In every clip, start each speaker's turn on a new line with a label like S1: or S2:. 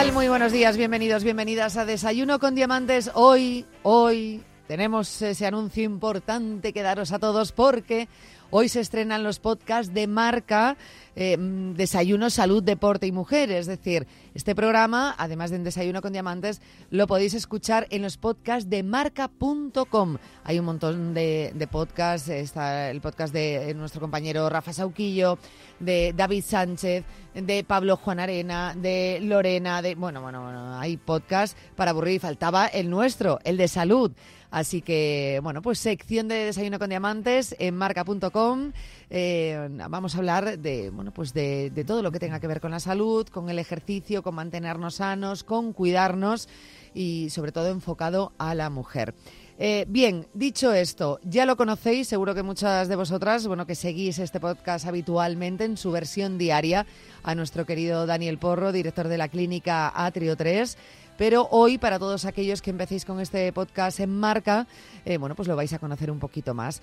S1: Muy buenos días, bienvenidos, bienvenidas a Desayuno con Diamantes. Hoy, hoy tenemos ese anuncio importante que daros a todos porque hoy se estrenan los podcasts de marca eh, Desayuno, Salud, Deporte y Mujer. Es decir, este programa, además de Desayuno con Diamantes, lo podéis escuchar en los podcasts de marca.com. Hay un montón de, podcasts. Está el podcast de nuestro compañero Rafa Sauquillo, de David Sánchez, de Pablo Juan Arena, de Lorena, de bueno, bueno, bueno, hay podcasts para aburrir faltaba el nuestro, el de salud. Así que, bueno, pues sección de Desayuno con Diamantes en marca.com. Eh, vamos a hablar de, bueno, pues de, de todo lo que tenga que ver con la salud, con el ejercicio, con mantenernos sanos, con cuidarnos y sobre todo enfocado a la mujer. Eh, bien, dicho esto, ya lo conocéis, seguro que muchas de vosotras, bueno, que seguís este podcast habitualmente en su versión diaria, a nuestro querido Daniel Porro, director de la clínica Atrio 3. Pero hoy, para todos aquellos que empecéis con este podcast en marca, eh, bueno, pues lo vais a conocer un poquito más.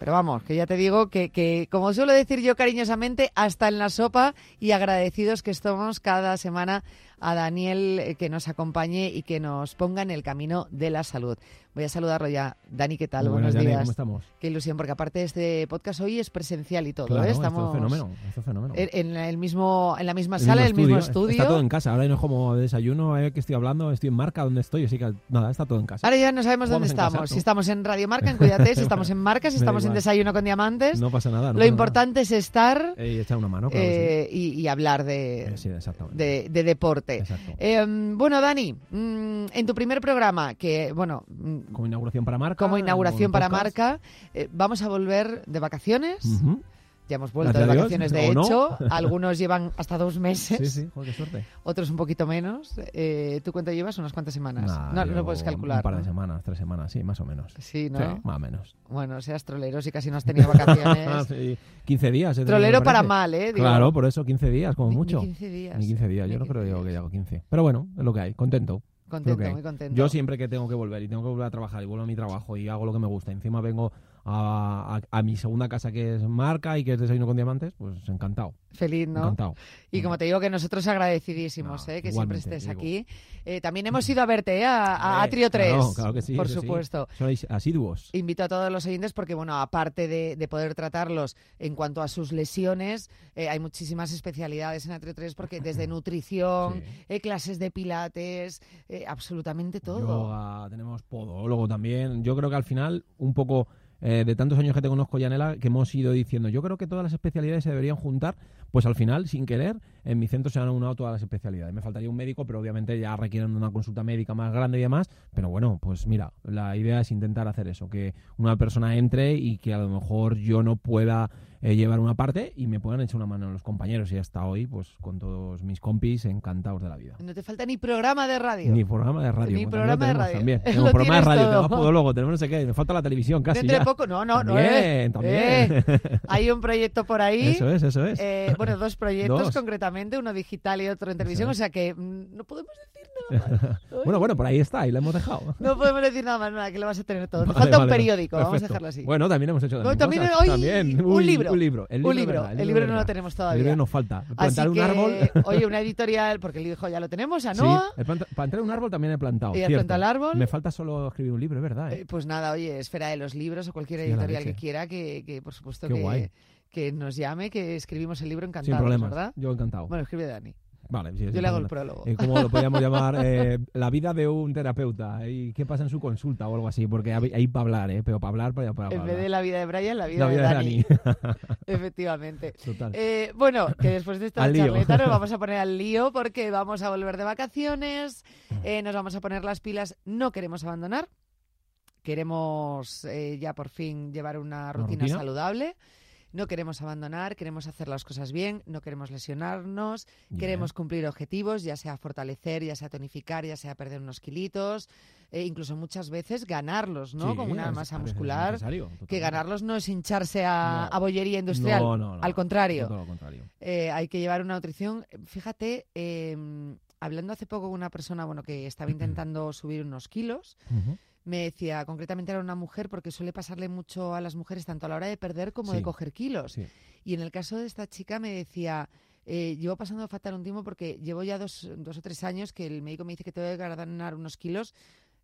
S1: Pero vamos, que ya te digo que, que, como suelo decir yo cariñosamente, hasta en la sopa y agradecidos que estamos cada semana a Daniel eh, que nos acompañe y que nos ponga en el camino de la salud. Voy a saludarlo ya. Dani, ¿qué tal?
S2: Muy
S1: Buenos días.
S2: ¿Cómo estamos?
S1: Qué ilusión, porque aparte este podcast hoy es presencial y todo,
S2: Claro,
S1: ¿eh?
S2: esto
S1: Estamos
S2: es fenómeno, esto es fenómeno.
S1: en, el mismo, en la misma
S2: El
S1: sala, en el mismo
S2: Está
S1: estudio.
S2: todo en casa. Ahora no es como desayuno, eh, que estoy hablando, estoy en marca, donde estoy, así que nada, está todo en casa.
S1: Ahora ya no sabemos dónde
S2: Jugamos
S1: estamos. Si estamos en Radio Marca, en Cuídate, si estamos en Marca, si estamos en. Desayuno con Diamantes.
S2: No pasa nada. no
S1: Lo
S2: pasa
S1: importante es estar.
S2: Eh, y echar una mano, claro
S1: eh, y, y hablar
S2: sí. Eh,
S1: de, de deporte. Eh, bueno, Dani, mm, en tu primer programa, que, bueno, mm,
S2: como inauguración para marca.
S1: como inauguración para
S2: podcast.
S1: marca, eh, vamos a volver de vacaciones. Ya hemos vuelto de vacaciones, de
S2: no.
S1: hecho. Algunos llevan hasta dos meses,
S2: Sí, sí, joder, qué suerte.
S1: otros un poquito menos. Eh, ¿Tú cuánto llevas? Unas cuantas semanas.
S2: Nah,
S1: no, no
S2: yo
S1: puedes calcular.
S2: Un par de
S1: ¿no?
S2: semanas, tres semanas, sí, más o menos.
S1: Sí, ¿no?
S2: Sí, más o menos.
S1: Bueno, seas trolero si casi no has tenido vacaciones.
S2: Sí, 15 días. he tenido,
S1: trolero para mal, ¿eh? Digo,
S2: Claro, por eso 15 días, como
S1: ni- ni
S2: mucho.
S1: 15 días.
S2: Ni 15 días, yo no
S1: 15
S2: creo que
S1: días.
S2: hago 15. Pero bueno, es lo que hay, contento.
S1: Contento, muy contento.
S2: Yo siempre que tengo que volver y tengo que volver a trabajar y vuelvo a mi trabajo y hago lo que me gusta, encima vengo a, a- a mi segunda casa que es marca y que es desayuno con diamantes, pues encantado,
S1: Feliz, ¿no?
S2: encantado.
S1: Y como te digo, que nosotros agradecidísimos,
S2: No,
S1: ¿eh? que siempre estés
S2: digo.
S1: aquí. Eh, también hemos ido a verte, ¿eh? a, a Atrio 3.
S2: Claro, claro que sí.
S1: por
S2: sí.
S1: supuesto.
S2: Sois asiduos.
S1: Invito a todos los oyentes porque, bueno, aparte de, de poder tratarlos en cuanto a sus lesiones, hay muchísimas especialidades en Atrio 3 porque desde nutrición,
S2: Sí.
S1: clases de pilates, absolutamente todo.
S2: Yoga, tenemos podólogo también. Yo creo que al final, un poco eh, de tantos años que te conozco, Yanela, que hemos ido diciendo, yo creo que todas las especialidades se deberían juntar, pues al final, sin querer, en mi centro se han unado todas las especialidades. Me faltaría un médico, pero obviamente ya requieren una consulta médica más grande y demás. Pero bueno, pues mira, la idea es intentar hacer eso, que una persona entre y que a lo mejor yo no pueda eh, llevar una parte y me puedan echar una mano los compañeros. Y hasta hoy, pues con todos mis compis, encantados de la vida.
S1: No te falta ni programa de radio.
S2: Ni programa de radio.
S1: Ni
S2: pues
S1: programa de radio.
S2: También. Tenemos programa de radio,
S1: todo.
S2: tenemos podólogo, tenemos no sé qué. Me falta la televisión casi
S1: Dentro de
S2: ya.
S1: poco, no, no, no.
S2: También,
S1: eh.
S2: también.
S1: Eh, hay un proyecto por ahí.
S2: Eso es, eso es.
S1: Eh, bueno, dos proyectos
S2: Dos.
S1: concretamente, uno digital y otro en televisión,
S2: es.
S1: o sea que mm, no podemos decir nada más.
S2: Bueno, bueno, por ahí está, y la hemos dejado.
S1: No podemos decir nada más, nada, que lo vas a tener todo. Te
S2: Vale,
S1: falta un periódico, vamos a dejarlo así.
S2: Bueno, también hemos hecho también,
S1: también
S2: cosas.
S1: hoy
S2: También.
S1: un libro.
S2: Un libro. El libro,
S1: un libro,
S2: verdad,
S1: el libro no lo tenemos
S2: El
S1: todavía.
S2: libro nos falta.
S1: Así
S2: Plantar un
S1: que,
S2: árbol.
S1: oye, una editorial, porque el hijo ya lo tenemos, a
S2: Sí,
S1: Noa.
S2: el planta- para entrar un árbol también he plantado.
S1: ¿Y
S2: cierto.
S1: el árbol?
S2: Me falta solo escribir un libro, es verdad. ¿eh?
S1: Eh, pues nada, oye, Esfera de los Libros o cualquier
S2: Sí,
S1: editorial que quiera, que, que por supuesto
S2: Qué
S1: que,
S2: guay.
S1: Que nos llame, que escribimos el libro
S2: Sin
S1: encantados,
S2: problemas.
S1: ¿verdad?
S2: Yo encantado.
S1: Bueno, escribe Dani.
S2: Vale, sí,
S1: Yo
S2: sin
S1: le hago el prólogo.
S2: Eh, ¿Cómo lo podríamos llamar? Eh, la vida de un terapeuta. ¿Y qué pasa en su consulta o algo así? Porque hay, hay para hablar, ¿eh? Pero para hablar, para, para
S1: En vez de la vida de Brian, la vida,
S2: La vida
S1: de
S2: de
S1: Dani. Efectivamente.
S2: Total.
S1: Eh, bueno, que después de esta charleta nos vamos a poner al lío porque vamos a volver de vacaciones, eh, nos vamos a poner las pilas, no queremos abandonar, queremos eh, ya por fin llevar una rutina,
S2: rutina?
S1: saludable. No queremos abandonar, queremos hacer las cosas bien, no queremos lesionarnos, queremos cumplir objetivos, ya sea fortalecer, ya sea tonificar, ya sea perder unos kilitos, e incluso muchas veces ganarlos, ¿no?
S2: Sí,
S1: Con una masa muscular. Que ganarlos no es hincharse a,
S2: No.
S1: a bollería industrial,
S2: No, no, no,
S1: al contrario.
S2: Todo lo contrario.
S1: Eh, hay que llevar una nutrición. Fíjate, eh, hablando hace poco con una persona bueno, que estaba intentando subir unos kilos. Me decía, concretamente era una mujer, porque suele pasarle mucho a las mujeres, tanto a la hora de perder como de coger kilos.
S2: Sí.
S1: Y en el caso de esta chica me decía eh, llevo pasando fatal un tiempo porque llevo ya dos, dos o tres años que el médico me dice que tengo que ganar unos kilos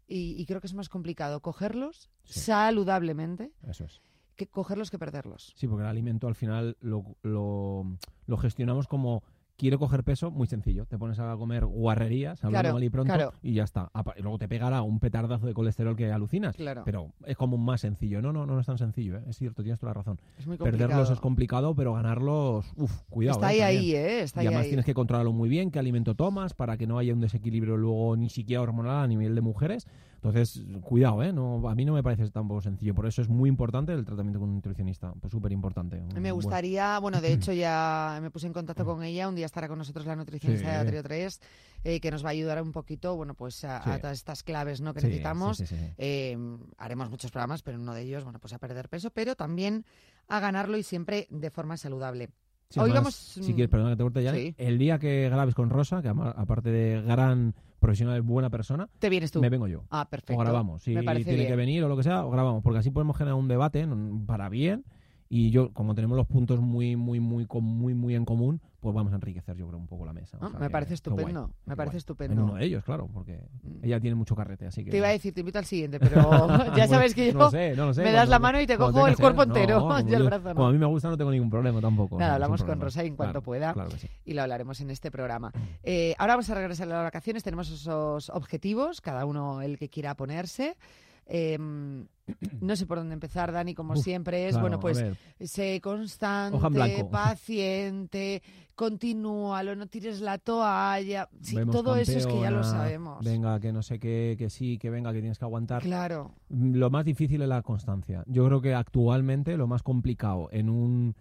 S1: y, y creo que es más complicado cogerlos
S2: Sí.
S1: saludablemente
S2: Eso es.
S1: que cogerlos que perderlos.
S2: Sí, porque el alimento al final lo, lo, lo gestionamos como quiero coger peso, muy sencillo. Te pones a comer guarrerías, hablando
S1: Claro,
S2: mal y pronto,
S1: claro.
S2: y ya está. Y luego te pegará un petardazo de colesterol que alucinas.
S1: Claro.
S2: Pero es como más sencillo. No, no, no es tan sencillo, ¿eh? es cierto, tienes toda la razón.
S1: Es muy complicado.
S2: Perderlos es complicado, pero ganarlos, uff, cuidado.
S1: Está
S2: ¿eh?
S1: ahí,
S2: También.
S1: ahí, ¿eh? Está
S2: y
S1: ahí,
S2: además
S1: ahí.
S2: tienes que controlarlo muy bien, qué alimento tomas, para que no haya un desequilibrio luego ni siquiera hormonal a nivel de mujeres. Entonces, cuidado, ¿eh? No, a mí no me parece tampoco sencillo. Por eso es muy importante el tratamiento con un nutricionista. Pues súper importante.
S1: Me gustaría, bueno, de hecho ya me puse en contacto con ella, un día estará con nosotros la nutricionista
S2: Sí.
S1: de Atrio 3, eh, que nos va a ayudar un poquito, bueno, pues a, todas estas claves ¿no? que
S2: Sí,
S1: necesitamos. Eh, haremos muchos programas, pero uno de ellos, bueno, pues a perder peso, pero también a ganarlo y siempre de forma saludable. Hoy vamos,
S2: Si
S1: mm,
S2: quieres, perdona que te corte ya. El día que grabes con Rosa, que aparte de gran profesional, buena persona,
S1: Te vienes tú.
S2: me vengo yo.
S1: Ah, perfecto.
S2: O grabamos. Si
S1: Me
S2: tiene
S1: bien.
S2: que venir o lo que sea, o grabamos. Porque así podemos generar un debate para bien. Y yo, como tenemos los puntos muy, muy, muy, muy, muy en común, pues vamos a enriquecer, yo creo, un poco la mesa. O
S1: Ah,
S2: sea
S1: me parece
S2: guay,
S1: estupendo, me parece
S2: guay.
S1: estupendo.
S2: En uno de ellos, claro, porque
S1: Mm.
S2: ella tiene mucho carrete, así que...
S1: Te iba a decir, te invito al siguiente, pero ya sabes que yo
S2: No sé, no lo sé.
S1: me das
S2: cuando-
S1: la mano y te cojo el cuerpo
S2: ser.
S1: entero,
S2: No,
S1: y el brazo no.
S2: Como a mí me gusta, no tengo ningún problema tampoco.
S1: Nada, hablamos con. Rosa en cuanto
S2: Claro,
S1: pueda.
S2: Claro que sí.
S1: y lo hablaremos en este programa. Eh, ahora vamos a regresar a las vacaciones, tenemos esos objetivos, cada uno el que quiera ponerse. Eh, no sé por dónde empezar, Dani, como
S2: Uf,
S1: siempre es,
S2: Claro,
S1: bueno, pues sé constante, paciente, continúalo, no tires la toalla. Sí, todo eso es que ya lo sabemos.
S2: Venga, que no sé qué, que sí, que venga, que tienes que aguantar.
S1: Claro,
S2: Lo más difícil es la constancia. Yo creo que actualmente lo más complicado en un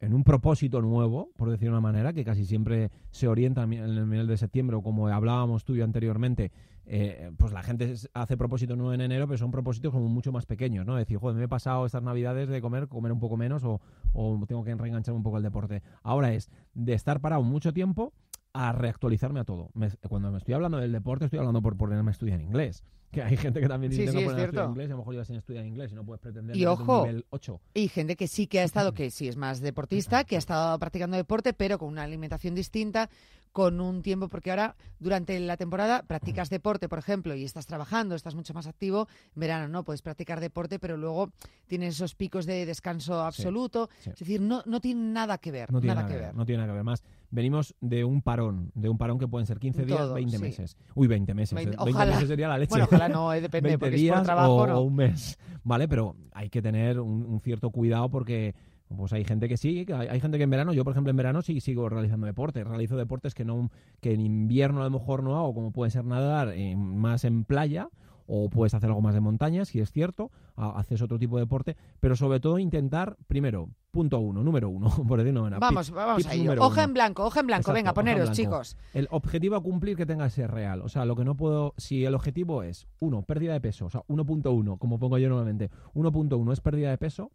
S2: en un propósito nuevo, por decir de una manera, que casi siempre se orienta en el mes de septiembre, o como hablábamos tú y yo anteriormente, eh, pues la gente hace propósito nuevo en enero, pero son propósitos como mucho más pequeños, ¿no? Decir, joder, me he pasado estas navidades de comer, comer un poco menos, o, o tengo que reenganchar un poco el deporte. Ahora es de estar parado mucho tiempo a reactualizarme a todo. Cuando me estoy hablando del deporte, estoy hablando por ponerme a estudiar inglés. Que hay gente que también dice
S1: Sí,
S2: tengo
S1: sí,
S2: que
S1: es
S2: a inglés, a lo mejor llevas sin estudiar inglés y no puedes pretender
S1: Y
S2: meterte un
S1: ojo,
S2: nivel 8.
S1: y gente que sí que ha estado, que sí es más deportista, que ha estado practicando deporte, pero con una alimentación distinta, con un tiempo, porque ahora durante la temporada practicas deporte, por ejemplo, y estás trabajando, estás mucho más activo, en verano no, puedes practicar deporte, pero luego tienes esos picos de descanso absoluto,
S2: sí.
S1: es decir, no, no tiene nada que ver,
S2: No tiene
S1: nada que ver.
S2: No tiene nada que ver. Más, venimos de un parón, de un parón que pueden ser 15 días,
S1: Todo,
S2: 20
S1: sí.
S2: meses. Uy, 20 meses.
S1: Veinte-
S2: eh. 20
S1: ojalá.
S2: meses sería la leche.
S1: Bueno, ojalá no, eh, depende,
S2: 20
S1: porque es
S2: días
S1: por trabajo,
S2: o,
S1: ¿no?
S2: un mes. Vale, pero hay que tener un, un cierto cuidado porque pues hay gente que sí, hay, hay gente que en verano, yo por ejemplo en verano sí sigo realizando deporte, realizo deportes que no que en invierno a lo mejor no hago, como puede ser nadar eh, más en playa o puedes hacer algo más de montaña, si es cierto, ha- haces otro tipo de deporte, pero sobre todo intentar, primero, punto uno, número uno, por decirlo de una manera.
S1: Vamos, vamos a ello. Hoja
S2: uno.
S1: en blanco, hoja en blanco,
S2: Exacto,
S1: venga, poneros, chicos.
S2: El objetivo a cumplir que tenga que ser real. O sea, lo que no puedo. Si el objetivo es, uno, pérdida de peso, o sea, 1.1, como pongo yo normalmente, 1.1 es pérdida de peso,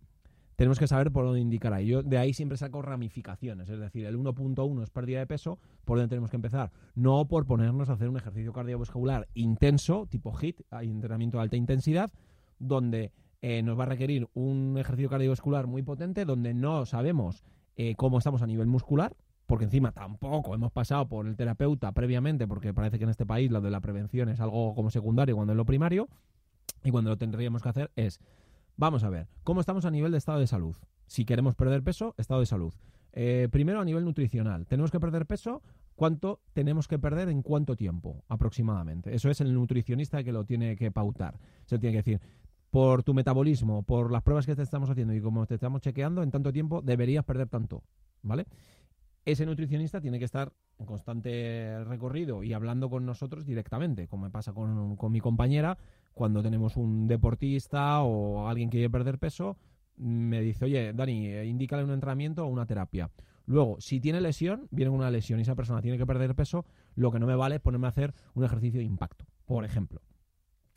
S2: tenemos que saber por dónde indicar ahí. Yo de ahí siempre saco ramificaciones. Es decir, el 1.1 es pérdida de peso, por dónde tenemos que empezar. No por ponernos a hacer un ejercicio cardiovascular intenso, tipo HIT, entrenamiento de alta intensidad, donde eh, nos va a requerir un ejercicio cardiovascular muy potente, donde no sabemos eh, cómo estamos a nivel muscular, porque encima tampoco hemos pasado por el terapeuta previamente, porque parece que en este país lo de la prevención es algo como secundario cuando es lo primario, y cuando lo tendríamos que hacer es, vamos a ver, ¿cómo estamos a nivel de estado de salud? Si queremos perder peso, estado de salud. Eh, primero a nivel nutricional, ¿tenemos que perder peso? ¿Cuánto tenemos que perder en cuánto tiempo aproximadamente? Eso es el nutricionista que lo tiene que pautar. Se tiene que decir, por tu metabolismo, por las pruebas que te estamos haciendo y como te estamos chequeando, en tanto tiempo deberías perder tanto, ¿vale? Ese nutricionista tiene que estar en constante recorrido y hablando con nosotros directamente, como me pasa con, con mi compañera, cuando tenemos un deportista o alguien que quiere perder peso, me dice, oye, Dani, eh, indícale un entrenamiento o una terapia. Luego, si tiene lesión, viene una lesión y esa persona tiene que perder peso, lo que no me vale es ponerme a hacer un ejercicio de impacto, por ejemplo.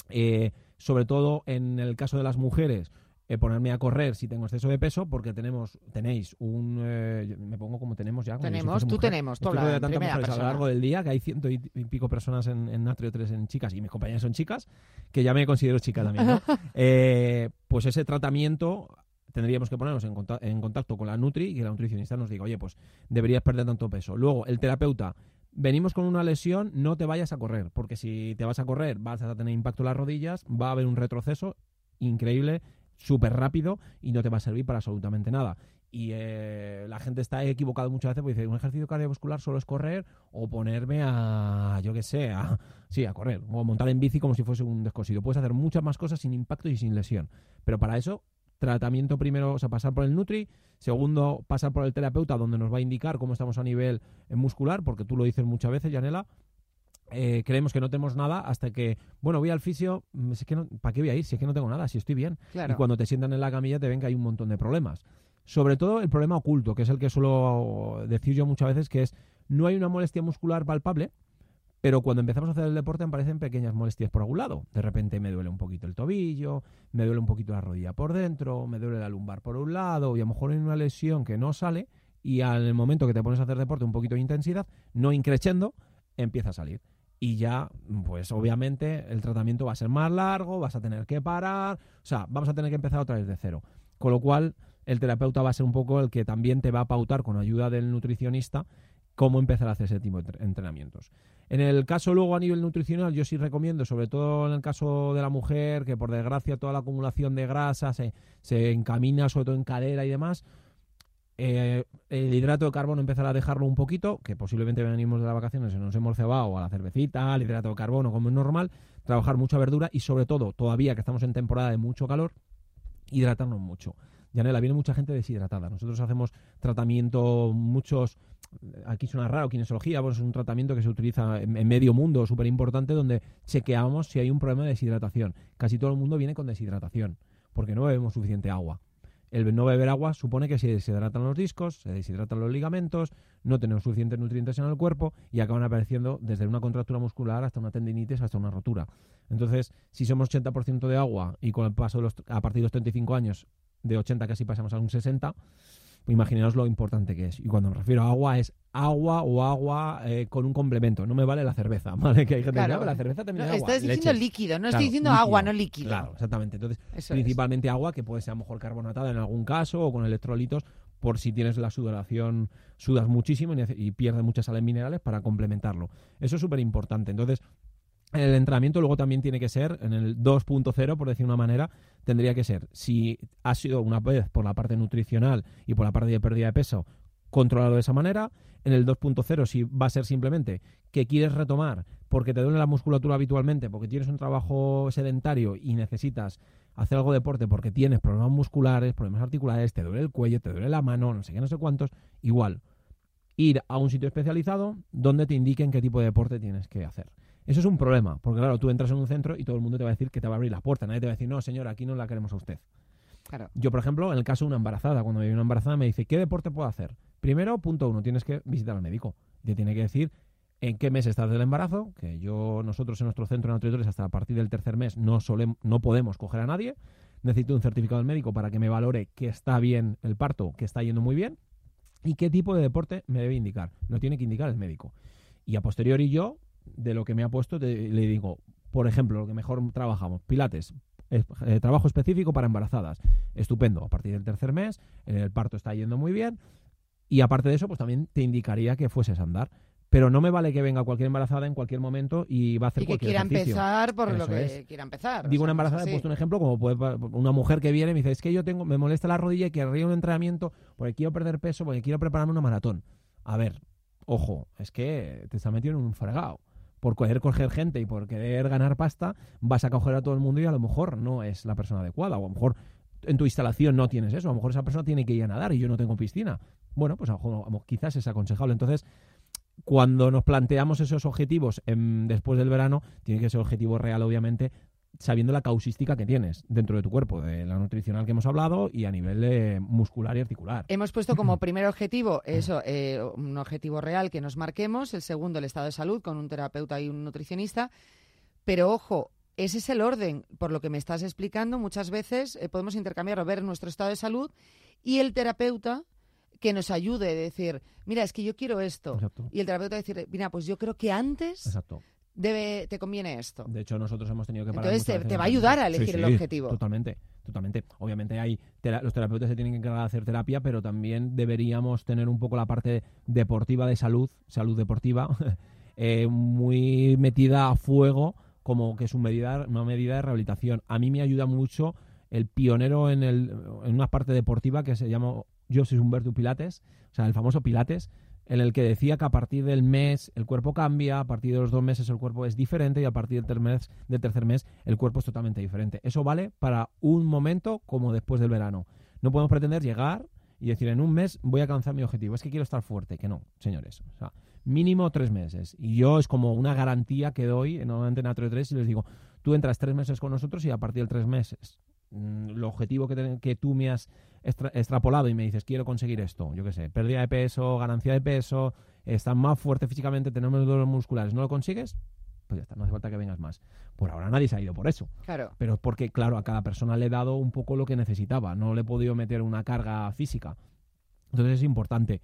S2: Eh, sobre todo en el caso de las mujeres, eh, ponerme a correr si tengo exceso de peso, porque tenemos, tenéis un, eh, me pongo como tenemos ya. como si
S1: Tenemos,
S2: fuese
S1: tú
S2: mujer.
S1: tenemos, tú la
S2: de mujeres a lo largo del día, que hay ciento y pico personas en, en Natrio 3 en chicas, y mis compañeras son chicas, que ya me considero chica también, ¿no? Eh, pues ese tratamiento tendríamos que ponernos en, en contacto con la Nutri y que la nutricionista nos diga, oye, pues deberías perder tanto peso. Luego, el terapeuta, venimos con una lesión, no te vayas a correr, porque si te vas a correr vas a tener impacto en las rodillas, va a haber un retroceso increíble, súper rápido y no te va a servir para absolutamente nada. Y eh, la gente está equivocada muchas veces porque dice, un ejercicio cardiovascular solo es correr o ponerme a, yo qué sé, a, sí, a correr o montar en bici como si fuese un descosido. Puedes hacer muchas más cosas sin impacto y sin lesión. Pero para eso tratamiento primero, o sea, pasar por el Nutri, segundo, pasar por el terapeuta donde nos va a indicar cómo estamos a nivel muscular, porque tú lo dices muchas veces, Yanela, eh, creemos que no tenemos nada hasta que, bueno, voy al fisio, mm, es que no, ¿para qué voy a ir? Si es que no tengo nada, si estoy bien. Y cuando te sientan en la camilla te ven que hay un montón de problemas. Sobre todo el problema oculto, que es el que suelo decir yo muchas veces, que es no hay una molestia muscular palpable, pero cuando empezamos a hacer el deporte aparecen pequeñas molestias por algún lado. De repente me duele un poquito el tobillo, me duele un poquito la rodilla por dentro, me duele la lumbar por un lado, y a lo mejor hay una lesión que no sale, y al momento que te pones a hacer deporte un poquito de intensidad, no increciendo, empieza a salir y ya, pues obviamente el tratamiento va a ser más largo, vas a tener que parar, o sea, vamos a tener que empezar otra vez de cero. Con lo cual, el terapeuta va a ser un poco el que también te va a pautar con ayuda del nutricionista cómo empezar a hacer ese tipo de entrenamientos. En el caso luego a nivel nutricional, yo sí recomiendo, sobre todo en el caso de la mujer, que por desgracia toda la acumulación de grasa se, se encamina sobre todo en cadera y demás, eh, el hidrato de carbono empezar a dejarlo un poquito, que posiblemente venimos de las vacaciones y nos hemos cebado a la cervecita, al hidrato de carbono como es normal, trabajar mucha verdura y sobre todo, todavía que estamos en temporada de mucho calor, hidratarnos mucho. Yanela, viene mucha gente deshidratada. Nosotros hacemos tratamiento, muchos, aquí suena raro, kinesiología, pues es un tratamiento que se utiliza en, en medio mundo, súper importante, donde chequeamos si hay un problema de deshidratación. Casi todo el mundo viene con deshidratación, porque no bebemos suficiente agua el no beber agua supone que se deshidratan los discos, se deshidratan los ligamentos, no tenemos suficientes nutrientes en el cuerpo y acaban apareciendo desde una contractura muscular hasta una tendinitis, hasta una rotura. Entonces, si somos 80% de agua y con el paso de los, a partir de los 35 años, de 80 casi pasamos a un 60, imaginaos lo importante que es. Y cuando me refiero a agua es agua o agua eh, con un complemento. No me vale la cerveza, ¿vale? Que hay gente
S1: que
S2: la cerveza también es
S1: agua. Estás diciendo líquido, no estoy diciendo agua, no líquido.
S2: Claro, exactamente. Entonces, principalmente agua que puede ser a lo mejor carbonatada en algún caso o con electrolitos por si tienes la sudoración, sudas muchísimo y, y pierdes muchas sales minerales para complementarlo. Eso es súper importante. Entonces, el entrenamiento luego también tiene que ser, en el 2.0, por decir una manera, tendría que ser, si ha sido una vez por la parte nutricional y por la parte de pérdida de peso, controlarlo de esa manera. En el 2.0, si va a ser simplemente que quieres retomar porque te duele la musculatura habitualmente, porque tienes un trabajo sedentario y necesitas hacer algo de deporte porque tienes problemas musculares, problemas articulares, te duele el cuello, te duele la mano, no sé qué, no sé cuántos, igual. Ir a un sitio especializado donde te indiquen qué tipo de deporte tienes que hacer. Eso es un problema, porque claro, tú entras en un centro y todo el mundo te va a decir que te va a abrir la puerta. Nadie te va a decir, no, señor, aquí no la queremos a usted. Claro. Yo, por ejemplo, en el caso de una embarazada, cuando me viene una embarazada, me dice, ¿qué deporte puedo hacer? Primero, punto uno, tienes que visitar al médico. Te tiene que decir en qué mes estás del embarazo, que yo, nosotros en nuestro centro de nutriciones hasta a partir del tercer mes no, solemos, no podemos coger a nadie. Necesito un certificado del médico para que me valore que está bien el parto, que está yendo muy bien, y qué tipo de deporte me debe indicar. No tiene que indicar el médico. Y a posteriori yo de lo que me ha puesto, le digo, por ejemplo, lo que mejor trabajamos, pilates, eh, trabajo específico para embarazadas. Estupendo, a partir del tercer mes, el parto está yendo muy bien. Y aparte de eso, pues también te indicaría que fueses a andar. Pero no me vale que venga cualquier embarazada en cualquier momento y va a hacer y que quiera
S1: empezar por lo que quiera empezar.
S2: Digo una embarazada, he puesto un ejemplo como puede, una mujer que viene y me dice, es que yo tengo, me molesta la rodilla y querría un entrenamiento porque quiero perder peso, porque quiero prepararme una maratón. A ver, ojo, es que te está metiendo en un fregado por querer coger gente y por querer ganar pasta, vas a coger a todo el mundo y a lo mejor no es la persona adecuada. O a lo mejor en tu instalación no tienes eso. A lo mejor esa persona tiene que ir a nadar y yo no tengo piscina. Bueno, pues a lo mejor, quizás es aconsejable. Entonces, cuando nos planteamos esos objetivos después del verano, tiene que ser objetivo real, obviamente, sabiendo la causística que tienes dentro de tu cuerpo, de la nutricional que hemos hablado y a nivel muscular y articular.
S1: Hemos puesto como primer objetivo eso, eh, un objetivo real que nos marquemos, el segundo el estado de salud con un terapeuta y un nutricionista, pero ojo, ese es el orden, por lo que me estás explicando, muchas veces eh, podemos intercambiar o ver nuestro estado de salud y el terapeuta que nos ayude a decir, mira, es que yo quiero esto. Y el terapeuta decir, mira, pues yo creo que antes debe, te conviene esto.
S2: De hecho, nosotros hemos tenido que parar
S1: Entonces te, va a ayudar a
S2: Sí,
S1: elegir el objetivo.
S2: Totalmente, totalmente. Obviamente hay tera- los terapeutas se tienen que encargar de hacer terapia, pero también deberíamos tener un poco la parte deportiva de salud, salud deportiva, eh, muy metida a fuego, como que es un medida, una medida de rehabilitación. A mí me ayuda mucho el pionero en, el, en una parte deportiva que se llama José Humberto Pilates, o sea, el famoso Pilates, en el que decía que a partir del mes el cuerpo cambia, a partir de los dos meses el cuerpo es diferente y a partir del, tercer mes el cuerpo es totalmente diferente. Eso vale para un momento como después del verano. No podemos pretender llegar y decir en un mes voy a alcanzar mi objetivo. Es que quiero estar fuerte. Que no, señores. O sea, mínimo tres meses. Y yo es como una garantía que doy normalmente en Atrio 3 y les digo, tú entras tres meses con nosotros y a partir del tres meses mm, el objetivo que, que tú me has extra- extrapolado y me dices quiero conseguir esto, yo qué sé, pérdida de peso, ganancia de peso, estar más fuerte físicamente, tener menos dolores musculares, ¿no lo consigues? Pues ya está, no hace falta que vengas más. Por ahora nadie se ha ido por eso.
S1: Claro.
S2: Pero es porque, claro, a cada persona le he dado un poco lo que necesitaba. No le he podido meter una carga física. Entonces es importante.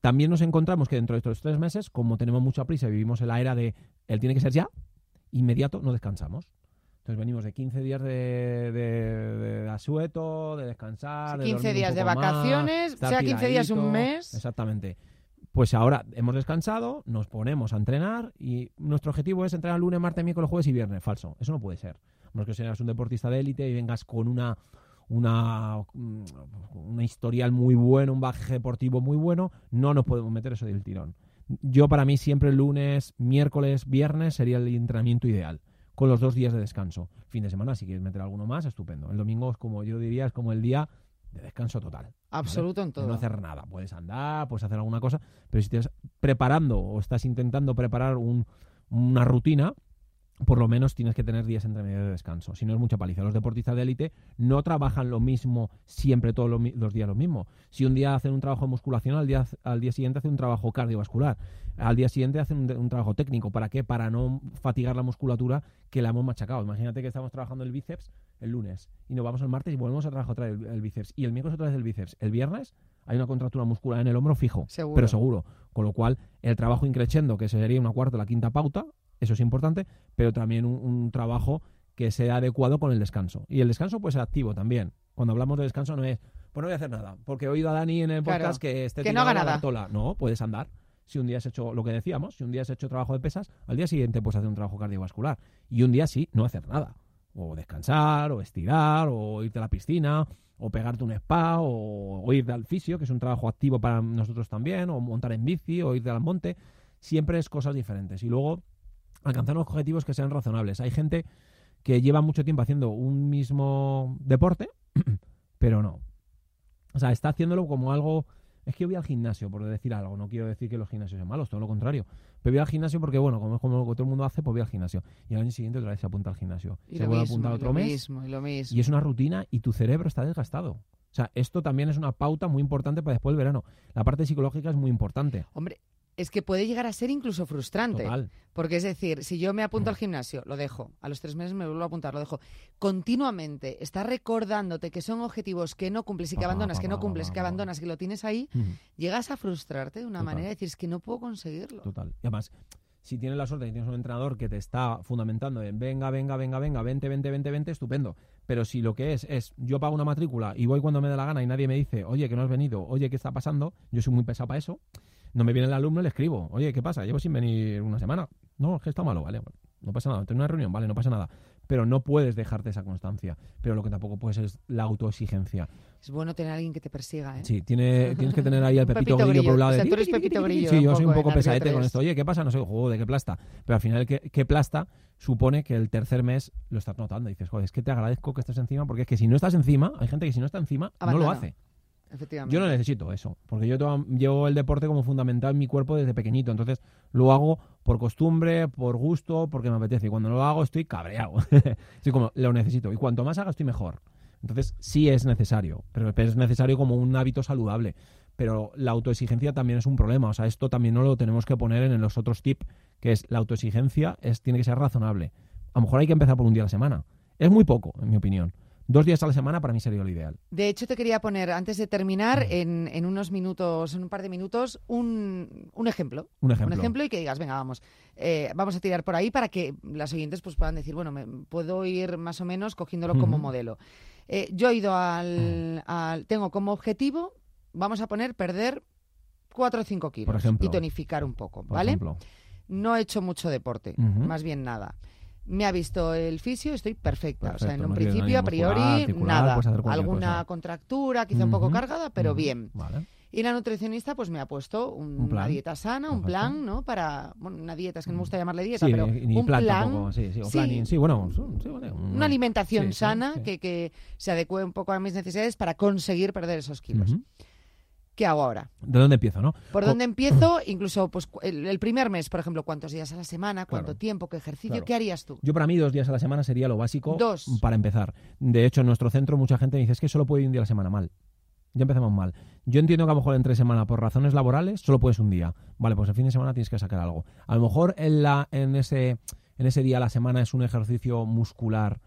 S2: También nos encontramos que dentro de estos tres meses, como tenemos mucha prisa y vivimos en la era de él tiene que ser ya, inmediato, no descansamos. Entonces venimos de 15 días de, de, de asueto, de descansar. de
S1: 15
S2: dormir un
S1: días de
S2: más,
S1: vacaciones, sea 15 días un mes.
S2: Exactamente. Pues ahora hemos descansado, nos ponemos a entrenar y nuestro objetivo es entrenar lunes, martes, miércoles, jueves y viernes. Falso. Eso no puede ser. A menos que seas un deportista de élite y vengas con una, una, mm, una historial muy bueno, un bagaje deportivo muy bueno, no nos podemos meter eso del tirón. Yo para mí siempre lunes, miércoles, viernes sería el entrenamiento ideal, con los dos días de descanso. Fin de semana, si quieres meter alguno más, estupendo. El domingo es como yo diría, es como el día de descanso total. ¿vale?
S1: Absoluto en
S2: de
S1: todo.
S2: no hacer nada. Puedes andar, puedes hacer alguna cosa, pero si estás preparando o estás intentando preparar un- una rutina, por lo menos tienes que tener días entre medio de descanso. Si no es mucha paliza. Los deportistas de élite no trabajan lo mismo siempre todos los días lo mismo. Si un día hacen un trabajo de musculación, al día, al día siguiente hacen un trabajo cardiovascular. Al día siguiente hacen un, un trabajo técnico. ¿Para qué? Para no fatigar la musculatura que la hemos machacado. Imagínate que estamos trabajando el bíceps el lunes y nos vamos el martes y volvemos a trabajar otra vez el, el bíceps. Y el miércoles otra vez el bíceps. El viernes hay una contractura muscular en el hombro fijo,
S1: Seguro.
S2: pero seguro. Con lo cual, el trabajo increciendo, que sería una cuarta o la quinta pauta, eso es importante, pero también un, un trabajo que sea adecuado con el descanso. Y el descanso puede ser activo también. Cuando hablamos de descanso no es, pues no voy a hacer nada, porque he oído a Dani en el
S1: Claro,
S2: podcast que esté
S1: que no haga nada.
S2: bartola. No, puedes andar. Si un día has hecho lo que decíamos, si un día has hecho trabajo de pesas, al día siguiente puedes hacer un trabajo cardiovascular. Y un día sí, no hacer nada. O descansar, o estirar, o irte a la piscina, o pegarte un spa, o, o irte al fisio, que es un trabajo activo para nosotros también, o montar en bici, o irte al monte. Siempre es cosas diferentes. Y luego alcanzar unos objetivos que sean razonables. Hay gente que lleva mucho tiempo haciendo un mismo deporte, pero no. O sea, está haciéndolo como algo... Es que yo voy al gimnasio, por decir algo. No quiero decir que los gimnasios sean malos, todo lo contrario. Pero voy al gimnasio porque, bueno, como es como lo que todo el mundo hace, pues voy al gimnasio. Y al año siguiente otra vez se apunta al gimnasio.
S1: Y
S2: se vuelve a apuntar otro
S1: lo
S2: mes.
S1: mismo, y lo mismo.
S2: Y es una rutina y tu cerebro está desgastado. O sea, esto también es una pauta muy importante para después del verano. La parte psicológica es muy importante.
S1: Hombre, es que puede llegar a ser incluso frustrante.
S2: Total.
S1: Porque es decir, si yo me apunto
S2: Mm.
S1: al gimnasio, lo dejo. A los tres meses me vuelvo a apuntar, lo dejo. Continuamente estás recordándote que son objetivos que no cumples y que abandonas, que no cumples, que abandonas, que lo tienes ahí, llegas a frustrarte de una
S2: Total.
S1: manera de decir, es que no puedo conseguirlo.
S2: Total. Y además, si tienes la suerte que tienes un entrenador que te está fundamentando en venga, venga, venga, venga, 20, 20, 20, 20, estupendo. Pero si lo que es es yo pago una matrícula y voy cuando me da la gana y nadie me dice, oye, que no has venido, oye, ¿qué está pasando? Yo soy muy pesado para eso. No me viene el alumno le escribo, oye, ¿qué pasa? Llevo sin venir una semana. No, es que está malo, vale, bueno, no pasa nada. Tengo una reunión, vale, no pasa nada. Pero no puedes dejarte esa constancia. Pero lo que tampoco puedes es la autoexigencia.
S1: Es bueno tener a alguien que te persiga, ¿eh?
S2: Sí, tiene, tienes que tener ahí al Pepito,
S1: Pepito
S2: Grillo por un lado.
S1: O sea,
S2: de
S1: tú eres Pepito Grillo
S2: Sí, yo soy un
S1: poco
S2: pesadete con
S1: 3.
S2: esto. Oye, ¿qué pasa? No sé, juego de qué plasta. Pero al final, ¿qué, qué plasta supone que el tercer mes lo estás notando? Y dices, joder, es que te agradezco que estés encima, porque es que si no estás encima, hay gente que si no está encima, no lo hace. Yo no necesito eso, porque yo llevo el deporte como fundamental en mi cuerpo desde pequeñito, entonces lo hago por costumbre, por gusto, porque me apetece. Y cuando lo hago estoy cabreado. estoy como, lo necesito. Y cuanto más haga, estoy mejor. Entonces sí es necesario, pero es necesario como un hábito saludable. Pero la autoexigencia también es un problema. O sea, esto también no lo tenemos que poner en los otros tips, que es la autoexigencia es, tiene que ser razonable. A lo mejor hay que empezar por un día a la semana. Es muy poco, en mi opinión. Dos días a la semana para mí sería lo ideal.
S1: De hecho, te quería poner, antes de terminar, en, en unos minutos, en un par de minutos, un, un ejemplo.
S2: Un ejemplo.
S1: Un ejemplo y que digas, venga, vamos, eh, vamos a tirar por ahí para que las oyentes pues, puedan decir, bueno, me, puedo ir más o menos cogiéndolo como modelo. Eh, yo he ido al, al- Tengo como objetivo, vamos a poner, perder 4 o 5 kilos
S2: Por ejemplo.
S1: y tonificar un poco,
S2: Por
S1: ¿vale?
S2: ejemplo.
S1: No he hecho mucho deporte, más bien nada. Me ha visto el fisio, estoy perfecta. o sea, en un principio, a
S2: muscular,
S1: priori, nada. Alguna
S2: cosa.
S1: contractura, quizá un poco cargada, pero bien.
S2: Vale.
S1: Y la nutricionista pues me ha puesto un-
S2: Un
S1: una dieta sana, un plan, ¿no? Para, bueno, una dieta, es que no me gusta llamarle dieta,
S2: Sí,
S1: pero
S2: ni, ni
S1: un
S2: plan,
S1: plan,
S2: tampoco, sí, sí, o
S1: sí,
S2: planning, sí, bueno,
S1: una alimentación sana. Que, que se adecue un poco a mis necesidades para conseguir perder esos kilos. ¿Qué hago ahora?
S2: ¿De dónde empiezo, no?
S1: ¿Por dónde empiezo? Incluso pues el, el primer mes, por ejemplo, ¿cuántos días a la semana? ¿Cuánto
S2: Claro.
S1: tiempo? ¿Qué ejercicio?
S2: Claro.
S1: ¿Qué harías tú?
S2: Yo para mí dos días a la semana sería lo básico
S1: Dos.
S2: para empezar. De hecho, en nuestro centro mucha gente dice es que solo puede ir un día a la semana mal. Ya empezamos mal. Yo entiendo que a lo mejor en tres semanas por razones laborales solo puedes un día. Vale, pues el fin de semana tienes que sacar algo. A lo mejor en, la, en, ese, en ese día a la semana es un ejercicio muscular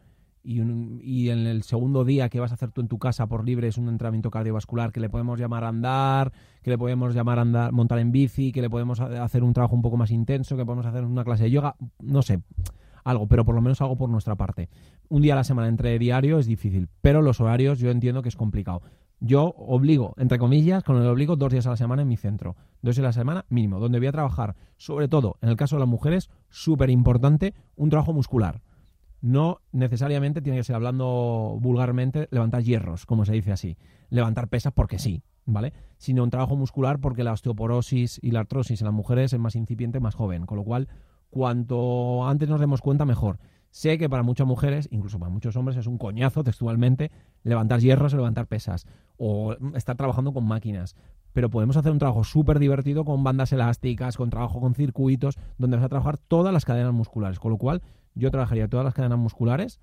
S2: y, un- y en el segundo día que vas a hacer tú en tu casa por libre es un entrenamiento cardiovascular que le podemos llamar andar, que le podemos llamar andar, montar en bici, que le podemos ha- hacer un trabajo un poco más intenso, que podemos hacer una clase de yoga, no sé, algo, pero por lo menos algo por nuestra parte. Un día a la semana entre diario es difícil, pero los horarios yo entiendo que es complicado. Yo obligo, entre comillas, con el obligo dos días a la semana en mi centro. Dos días a la semana mínimo, donde voy a trabajar, sobre todo, en el caso de las mujeres, súper importante, un trabajo muscular. No necesariamente tiene que ser, hablando vulgarmente, levantar hierros, como se dice así. Levantar pesas porque sí, ¿vale? Sino un trabajo muscular porque la osteoporosis y la artrosis en las mujeres es más incipiente, más joven. Con lo cual, cuanto antes nos demos cuenta, mejor. Sé que para muchas mujeres, incluso para muchos hombres, es un coñazo textualmente levantar hierros o levantar pesas o estar trabajando con máquinas. Pero podemos hacer un trabajo súper divertido con bandas elásticas, con trabajo con circuitos, donde vas a trabajar todas las cadenas musculares. Con lo cual, yo trabajaría todas las cadenas musculares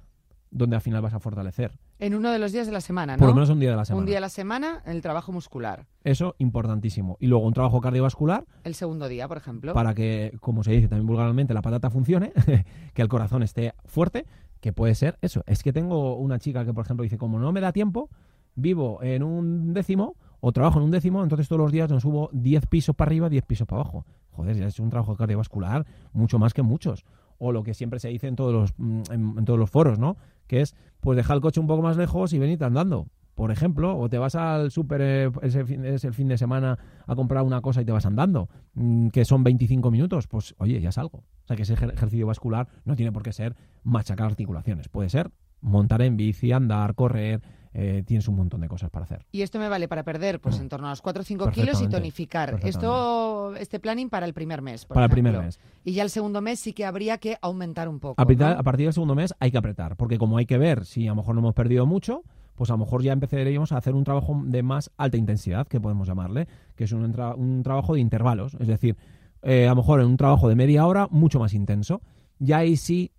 S2: donde al final vas a fortalecer.
S1: En uno de los días de la semana, ¿no?
S2: Por lo menos un día de la semana.
S1: Un día a la semana, el trabajo muscular.
S2: Eso, importantísimo. Y luego un trabajo cardiovascular
S1: El segundo día, por ejemplo.
S2: para que, como se dice también vulgarmente, la patata funcione, que el corazón esté fuerte, que puede ser eso. Es que tengo una chica que, por ejemplo, dice, como no me da tiempo, vivo en un décimo o trabajo en un décimo, entonces todos los días nos subo 10 pisos para arriba, 10 pisos para abajo. Joder, ya es un trabajo cardiovascular mucho más que muchos. O lo que siempre se dice en todos los, mm, en, todos los foros, ¿no? Que es, pues dejar el coche un poco más lejos y venirte andando. Por ejemplo, o te vas al súper eh, ese fin, es el fin de semana a comprar una cosa y te vas andando, mm, que son 25 minutos, pues oye, ya es algo. O sea, que ese ejer- ejercicio vascular no tiene por qué ser machacar articulaciones. Puede ser montar en bici, andar, correr, eh, tienes un montón de cosas para hacer.
S1: Y esto me vale para perder pues en torno a los 4 o 5 kilos y tonificar. Esto, este planning para el primer mes. por
S2: para el primer mes.
S1: Y ya el segundo mes sí que habría que aumentar un poco.
S2: A, partir-
S1: ¿no?
S2: a partir del segundo mes hay que apretar, porque como hay que ver si a lo mejor no hemos perdido mucho, pues a lo mejor ya empezaríamos a hacer un trabajo de más alta intensidad, que podemos llamarle, que es un, un trabajo de intervalos. Es decir, eh, a lo mejor en un trabajo de media hora, mucho más intenso. Ya ahí sí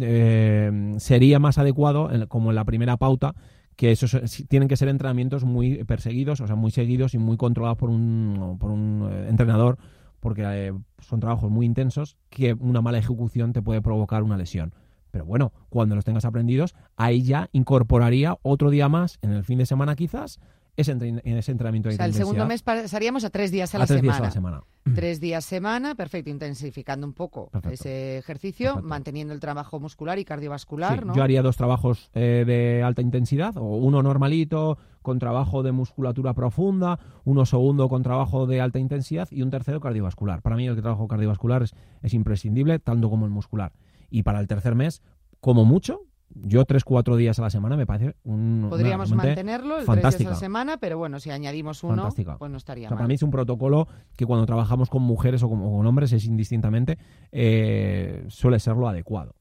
S2: eh, sería más adecuado, como en la primera pauta, que esos eh, tienen que ser entrenamientos muy perseguidos, o sea, muy seguidos y muy controlados por un, por un eh, entrenador, porque eh, son trabajos muy intensos que una mala ejecución te puede provocar una lesión. Pero bueno, cuando los tengas aprendidos, ahí ya incorporaría otro día más, en el fin de semana quizás, ese, entre- ese entrenamiento
S1: O
S2: de
S1: sea, el segundo mes pasaríamos a tres días a,
S2: a
S1: la
S2: tres
S1: semana.
S2: días a la semana.
S1: Tres días semana, perfecto, intensificando un poco
S2: Perfecto.
S1: ese ejercicio,
S2: Perfecto.
S1: manteniendo el trabajo muscular y cardiovascular,
S2: Sí,
S1: ¿no?
S2: Yo haría dos trabajos eh, de alta intensidad, o uno normalito con trabajo de musculatura profunda, uno segundo con trabajo de alta intensidad y un tercero cardiovascular. Para mí el trabajo cardiovascular es, es imprescindible, tanto como el muscular. Y para el tercer mes, como mucho, yo tres, cuatro días a la semana me parece un...
S1: Podríamos mantenerlo el tres días a la semana, pero bueno, si añadimos uno,
S2: Fantástica.
S1: pues no estaría
S2: O sea,
S1: mal.
S2: para mí es un protocolo que cuando trabajamos con mujeres o con, o con hombres es indistintamente, eh, suele ser lo adecuado.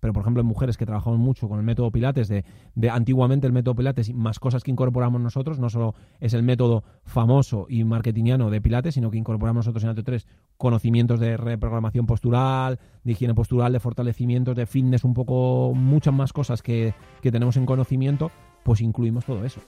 S2: Pero, por ejemplo, en mujeres que trabajamos mucho con el método Pilates, de, de antiguamente el método Pilates y más cosas que incorporamos nosotros, no solo es el método famoso y marketingiano de Pilates, sino que incorporamos nosotros en AT3 conocimientos de reprogramación postural, de higiene postural, de fortalecimientos, de fitness, un poco, muchas más cosas que, que tenemos en conocimiento, pues incluimos todo eso.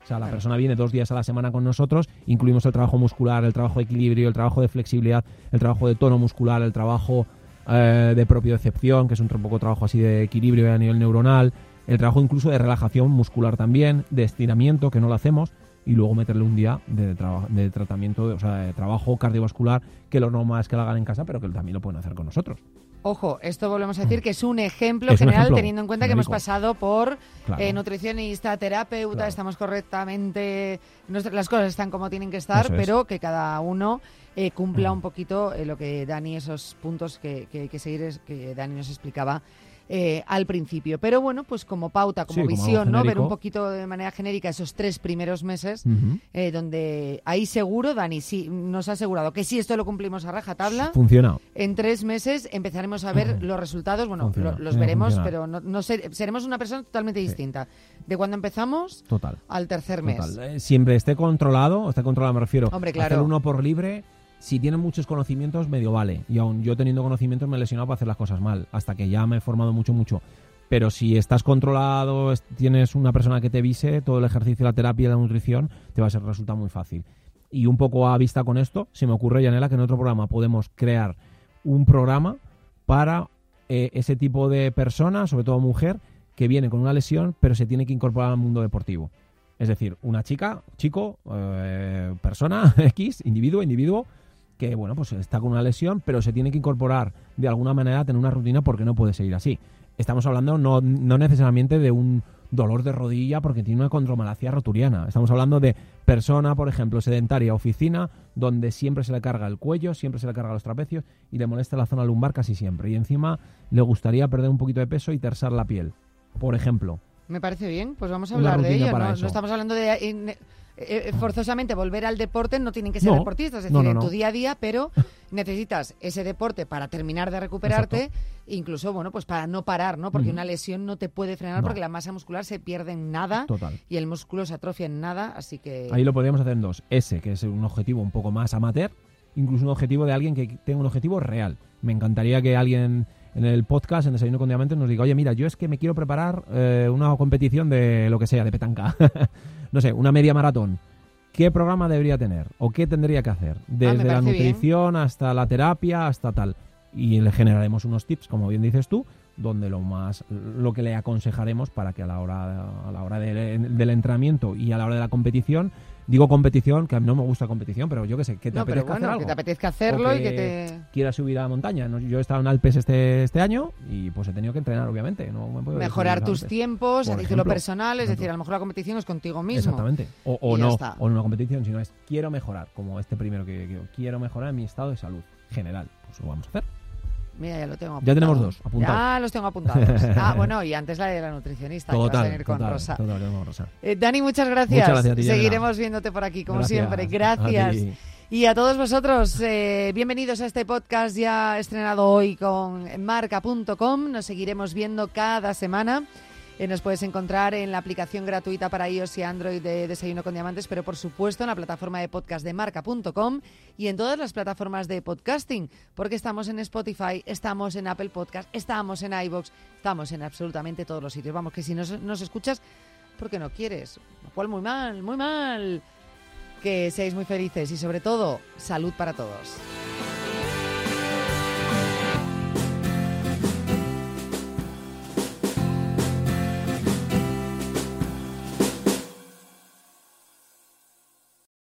S2: O sea, la
S1: Claro.
S2: persona viene dos días a la semana con nosotros, incluimos el trabajo muscular, el trabajo de equilibrio, el trabajo de flexibilidad, el trabajo de tono muscular, el trabajo eh, de propiocepción, que es un poco trabajo así de equilibrio a nivel neuronal, el trabajo incluso de relajación muscular también, de estiramiento, que no lo hacemos, y luego meterle un día de, de tratamiento, o sea, de trabajo cardiovascular, que lo normal es que lo hagan en casa, pero que también lo pueden hacer con nosotros.
S1: Ojo, esto volvemos a decir que es un ejemplo general teniendo en cuenta que hemos pasado por eh, nutricionista, terapeuta, estamos correctamente, las cosas están como tienen que estar, pero que cada uno eh, cumpla un poquito eh, lo que Dani, esos puntos que, que, que seguir, que Dani nos explicaba eh, al principio. Pero bueno, pues como pauta, como visión, ¿no? Ver un poquito de manera genérica esos tres primeros meses, eh, donde ahí seguro, Dani, sí, nos ha asegurado que si esto lo cumplimos a rajatabla.
S2: Funciona.
S1: En tres meses empezaremos a ver los resultados. Bueno, los veremos, pero no, seremos una persona totalmente distinta. De cuando empezamos
S2: Total.
S1: al tercer mes.
S2: Eh, siempre esté controlado, esté controlado me refiero.
S1: Hombre, claro.
S2: uno por libre si tiene muchos conocimientos, medio vale. Y aún yo teniendo conocimientos me he lesionado para hacer las cosas mal, hasta que ya me he formado mucho, mucho. Pero si estás controlado, tienes una persona que te vise, todo el ejercicio, la terapia, la nutrición, te va a ser resulta muy fácil. Y un poco a vista con esto, se me ocurre, Yanela, que en otro programa podemos crear un programa para eh, ese tipo de persona, sobre todo mujer, que viene con una lesión, pero se tiene que incorporar al mundo deportivo. Es decir, una chica, chico, eh, persona X, individuo, individuo, que bueno, pues está con una lesión, pero se tiene que incorporar de alguna manera a tener una rutina porque no puede seguir así. Estamos hablando no, no necesariamente de un dolor de rodilla porque tiene una condromalacia roturiana. Estamos hablando de persona, por ejemplo, sedentaria, oficina, donde siempre se le carga el cuello, siempre se le carga los trapecios y le molesta la zona lumbar casi siempre. Y encima le gustaría perder un poquito de peso y tersar la piel, por ejemplo.
S1: Me parece bien, pues vamos a hablar de ello. no estamos hablando de eh, eh, forzosamente volver al deporte no tienen que ser deportistas, es decir, en tu día a día, pero necesitas ese deporte para terminar de recuperarte, incluso, bueno, pues para no parar, ¿no? Porque una lesión no te puede frenar porque la masa muscular se pierde en nada y el músculo se atrofia en nada, así que...
S2: Ahí lo podríamos hacer en dos. Ese, que es un objetivo un poco más amateur, incluso un objetivo de alguien que tenga un objetivo real. Me encantaría que alguien en el podcast, en Desayuno con Diamantes, nos diga, oye, mira, yo es que me quiero preparar eh, una competición de lo que sea, de petanca. no sé, una media maratón, ¿qué programa debería tener? ¿O qué tendría que hacer? Ah, Desde la nutrición hasta la terapia, hasta tal. Y le generaremos unos tips, como bien dices tú, donde lo más lo que le aconsejaremos para que a la hora a la hora del entrenamiento y a la hora de la competición Digo competición, que a mí no me gusta competición, pero yo qué sé, que te apetezca hacer algo.
S1: Que te apetezca hacerlo y que te...
S2: Quieras subir a la montaña. Yo he estado en Alpes este, este año y pues he tenido que entrenar, obviamente. No
S1: Mejorar tus tiempos a título personal, es decir, a lo mejor la competición es contigo mismo.
S2: Exactamente. O, no, o no una competición, sino es quiero mejorar, como este primero que quiero. Quiero mejorar mi estado de salud general. Pues lo vamos a hacer.
S1: Mira, ya lo tengo
S2: apuntado. Ya tenemos dos apuntados.
S1: Ya los tengo apuntados. ah, bueno, y antes la de la nutricionista
S2: total,
S1: que vas a venir con Rosa.
S2: Rosa.
S1: Eh, Dani, muchas gracias.
S2: Muchas gracias a ti,
S1: Seguiremos viéndote por aquí, como siempre. Gracias. y a todos vosotros, eh, bienvenidos a este podcast ya estrenado hoy con marca.com. Nos seguiremos viendo cada semana. Eh, nos puedes encontrar en la aplicación gratuita para iOS y Android de Desayuno con Diamantes, pero por supuesto en la plataforma de podcast de marca.com y en todas las plataformas de podcasting, porque estamos en Spotify, estamos en Apple Podcast, estamos en iBox, estamos en absolutamente todos los sitios. Vamos, que si nos, nos escuchas, porque no quieres, lo cual muy mal, muy mal. Que seáis muy felices y sobre todo, salud para todos.